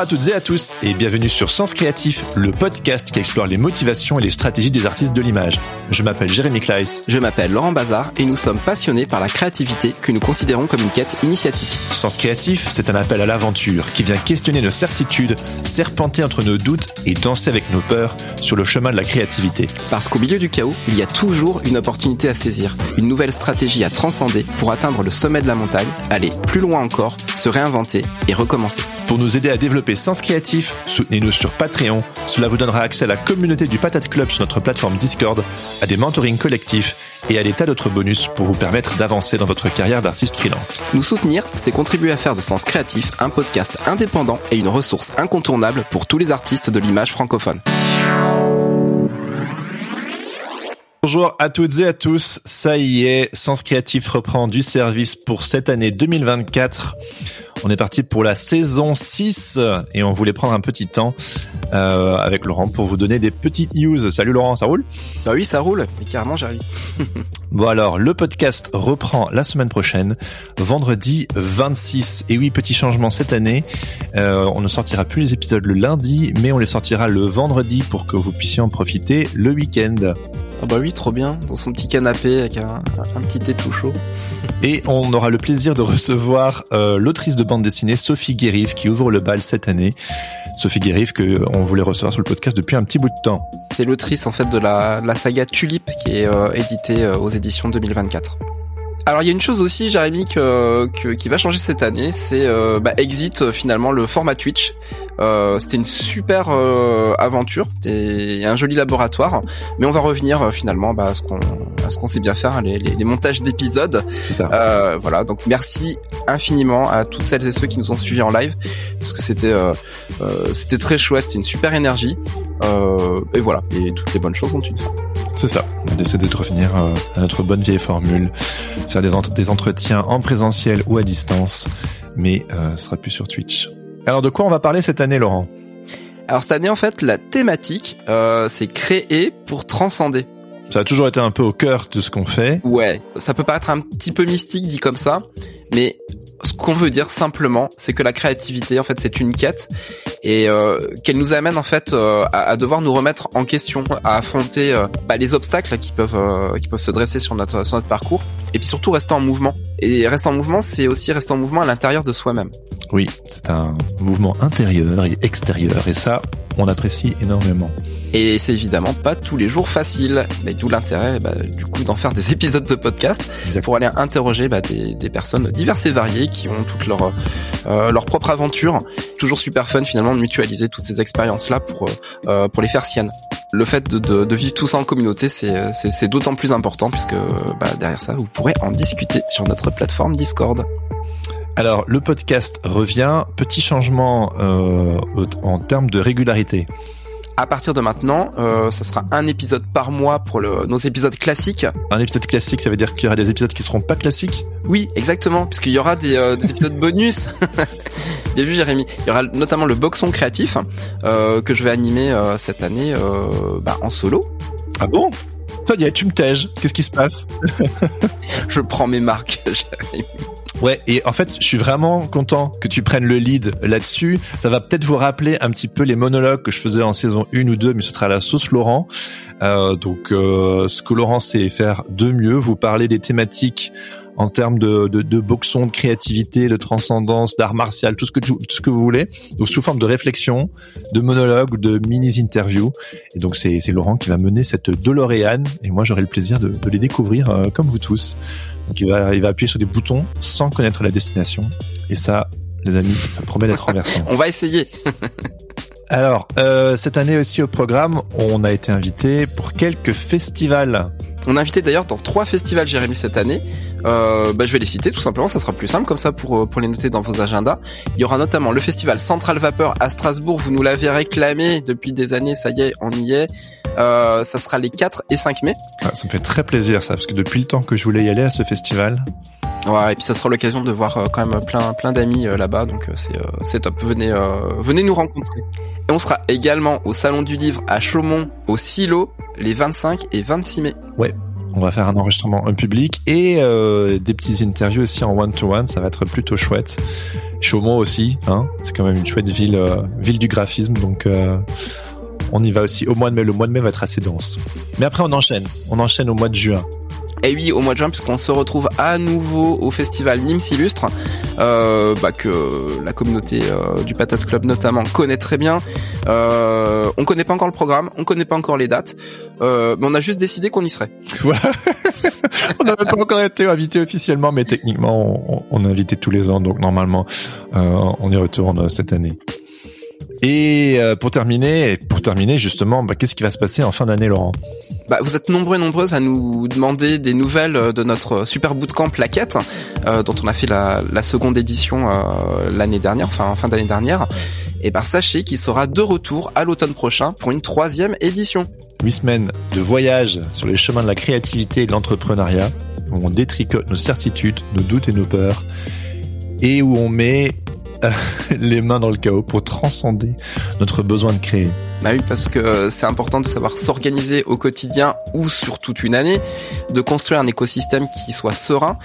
À toutes et à tous et bienvenue sur Sens Créatif, le podcast qui explore les motivations et les stratégies des artistes de l'image. Je m'appelle Jérémy Kleiss. Je m'appelle Laurent Bazar et nous sommes passionnés par la créativité que nous considérons comme une quête initiatique. Sens Créatif, c'est un appel à l'aventure qui vient questionner nos certitudes, serpenter entre nos doutes et danser avec nos peurs sur le chemin de la créativité. Parce qu'au milieu du chaos, il y a toujours une opportunité à saisir, une nouvelle stratégie à transcender pour atteindre le sommet de la montagne, aller plus loin encore, se réinventer et recommencer. Pour nous aider à développer Sens Créatif, soutenez-nous sur Patreon. Cela vous donnera accès à la communauté du Patate Club sur notre plateforme Discord, à des mentorings collectifs et à des tas d'autres bonus pour vous permettre d'avancer dans votre carrière d'artiste freelance. Nous soutenir, c'est contribuer à faire de Sens Créatif un podcast indépendant et une ressource incontournable pour tous les artistes de l'image francophone. Bonjour à toutes et à tous, ça y est, Sens Créatif reprend du service pour cette année 2024. On est parti pour la saison 6 et on voulait prendre un petit temps euh, avec Laurent pour vous donner des petites news. Salut Laurent, ça roule? Bah oui, ça roule, mais carrément j'arrive. bon alors, le podcast reprend la semaine prochaine, vendredi 26. Et oui, petit changement cette année, euh, on ne sortira plus les épisodes le lundi, mais on les sortira le vendredi pour que vous puissiez en profiter le week-end. Ah bah oui, trop bien, dans son petit canapé avec un, un petit thé tout chaud. Et on aura le plaisir de recevoir euh, l'autrice de bande dessinée Sophie Guérive qui ouvre le bal cette année. Sophie Guérive que on voulait recevoir sur le podcast depuis un petit bout de temps. C'est l'autrice en fait de la, la saga Tulip qui est euh, éditée euh, aux éditions 2024. Alors il y a une chose aussi, Jérémy, que, que, qui va changer cette année, c'est euh, bah, Exit euh, finalement le format Twitch. Euh, c'était une super euh, aventure, c'était un joli laboratoire, mais on va revenir euh, finalement bah, à ce qu'on ce qu'on sait bien faire, hein, les, les, les montages d'épisodes. Euh, voilà, donc merci infiniment à toutes celles et ceux qui nous ont suivis en live, parce que c'était c'était très chouette, c'est une super énergie. et voilà, et toutes les bonnes choses ont une fin. C'est ça. On essaie de revenir à notre bonne vieille formule, faire des, ent des entretiens en présentiel ou à distance, mais euh, ce sera plus sur Twitch. Alors de quoi on va parler cette année, Laurent? Alors cette année, en fait, la thématique, euh, c'est créer pour transcender. Ça a toujours été un peu au cœur de ce qu'on fait. Ouais, ça peut paraître un petit peu mystique dit comme ça, mais ce qu'on veut dire simplement, c'est que la créativité, en fait, c'est une quête et euh, qu'elle nous amène en fait euh, à, à, devoir nous remettre en question, à affronter euh, bah, les obstacles qui peuvent euh, qui peuvent se dresser sur notre sur notre parcours, et puis surtout rester en mouvement. Et rester en mouvement, c'est aussi rester en mouvement à l'intérieur de soi-même. Oui, c'est un mouvement intérieur et extérieur, et ça, on apprécie énormément. Et c'est évidemment pas tous les jours facile, mais d'où l'intérêt bah, du coup d'en faire des épisodes de podcast Exactement. pour aller interroger bah, des, des, personnes diverses et variées qui ont toutes leur euh, leur propre aventure. Toujours super fun finalement de mutualiser toutes ces expériences là pour euh, pour les faire siennes. Le fait de, de, de vivre tout ça en communauté, c'est c'est d'autant plus important puisque bah, derrière ça, vous pourrez en discuter sur notre plateforme Discord. Alors, le podcast revient. Petit changement euh, en termes de régularité. À partir de maintenant, euh, ça sera un épisode par mois pour le, nos épisodes classiques. Un épisode classique, ça veut dire qu'il y aura des épisodes qui seront pas classiques? Oui, exactement, puisqu'il y aura des, euh, des épisodes bonus. Bien vu, Jérémy. Il y aura notamment le boxon créatif euh, que je vais animer cette année bah, en solo. Ah bon? Ça y est, tu me tèges. Qu'est-ce qui se passe? Je prends mes marques, Jérémy. Ouais, et en fait, je suis vraiment content que tu prennes le lead là-dessus. Ça va peut-être vous rappeler un petit peu les monologues que je faisais en saison 1 ou 2, mais ce sera la sauce Laurent. Euh, donc, euh, ce que Laurent sait faire de mieux, vous parler des thématiques en termes de, de, de boxon, de créativité, de transcendance, d'art martial, tout ce que tout, ce que vous voulez. Donc sous forme de réflexion, de monologue de mini interview. Et donc c'est c'est Laurent qui va mener cette DeLorean et moi j'aurai le plaisir de, de les découvrir euh, comme vous tous. Donc il va il va appuyer sur des boutons sans connaître la destination. Et ça, les amis, ça promet d'être renversant. On va essayer. Alors, euh, cette année aussi au programme, on a été invité pour quelques festivals. On a invité d'ailleurs dans trois festivals Jérémy cette année. Euh, bah, je vais les citer tout simplement, ça sera plus simple comme ça pour, pour les noter dans vos agendas. Il y aura notamment le festival Central Vapeur à Strasbourg, vous nous l'avez réclamé depuis des années, ça y est, on y est. Euh, ça sera les 4 et 5 mai. Ah, ça me fait très plaisir ça, parce que depuis le temps que je voulais y aller à ce festival. Ouais, et puis ça sera l'occasion de voir euh, quand même plein plein d'amis euh, là-bas, donc euh, c'est c'est top. Venez venez nous rencontrer. Et on sera également au Salon du Livre à Chaumont, au Silo, les 25 et 26 mai. Ouais, on va faire un enregistrement en public et euh, des petites interviews aussi en one-to-one. Ça va être plutôt chouette. Chaumont aussi, hein. C'est quand même une chouette ville, euh, ville du graphisme. Donc, euh, on y va aussi au mois de mai. Le mois de mai va être assez dense. Mais après, on enchaîne. On enchaîne au mois de juin. Et oui, au mois de juin, puisqu'on se retrouve à nouveau au festival Nîmes Illustre, euh, bah, que la communauté euh, du Patate Club notamment connaît très bien. Euh, on connaît pas encore le programme, on connaît pas encore les dates, euh, mais on a juste décidé qu'on y serait. Voilà. on n'a pas encore été invité officiellement, mais techniquement, on, on, est invité tous les ans, donc normalement, euh, on y retourne cette année. Et euh, pour terminer, pour terminer justement, bah, qu'est-ce qui va se passer en fin d'année, Laurent? Bah, vous êtes nombreux et nombreuses à nous demander des nouvelles euh, de notre super bootcamp plaquette, euh, dont on a fait la, la seconde édition euh, l'année dernière, enfin fin d'année dernière. Et bah sachez qu'il sera de retour à l'automne prochain pour une troisième édition. Huit semaines de voyage sur les chemins de la créativité et de l'entrepreneuriat, où on détricote nos certitudes, nos doutes et nos peurs, et où on met les mains dans le chaos pour transcender notre besoin de créer. Bah oui, parce que c'est important de savoir s'organiser au quotidien ou sur toute une année, de construire un écosystème qui soit serein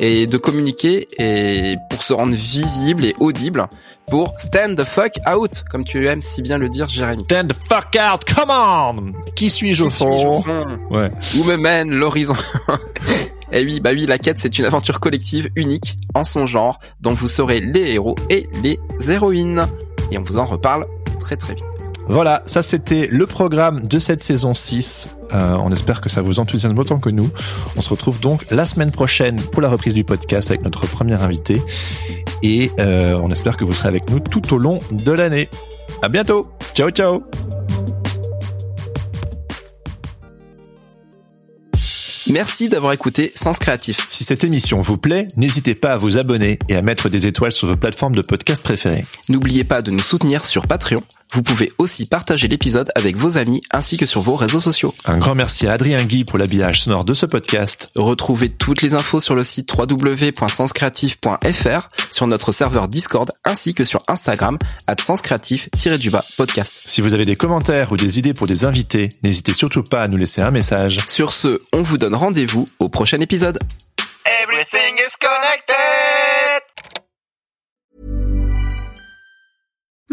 et de communiquer et pour se rendre visible et audible pour stand the fuck out, comme tu aimes si bien le dire, Jérémy. Stand the fuck out, come on! Qui suis-je au fond? Ouais. Où me mène l'horizon? Et eh oui, bah oui, la quête, c'est une aventure collective unique en son genre, dont vous serez les héros et les héroïnes. Et on vous en reparle très très vite. Voilà, ça c'était le programme de cette saison 6. Euh, on espère que ça vous enthousiasme autant que nous. On se retrouve donc la semaine prochaine pour la reprise du podcast avec notre premier invité. Et euh, on espère que vous serez avec nous tout au long de l'année. À bientôt. Ciao ciao. Merci d'avoir écouté Sens Créatif. Si cette émission vous plaît, n'hésitez pas à vous abonner et à mettre des étoiles sur vos plateformes de podcast préférées. N'oubliez pas de nous soutenir sur Patreon. Vous pouvez aussi partager l'épisode avec vos amis ainsi que sur vos réseaux sociaux. Un grand merci à Adrien Guy pour l'habillage sonore de ce podcast. Retrouvez toutes les infos sur le site www.senscreatif.fr, sur notre serveur Discord ainsi que sur Instagram at senscreatif-du-bas podcast. Si vous avez des commentaires ou des idées pour des invités, n'hésitez surtout pas à nous laisser un message. Sur ce, on vous donne rendez-vous au prochain épisode.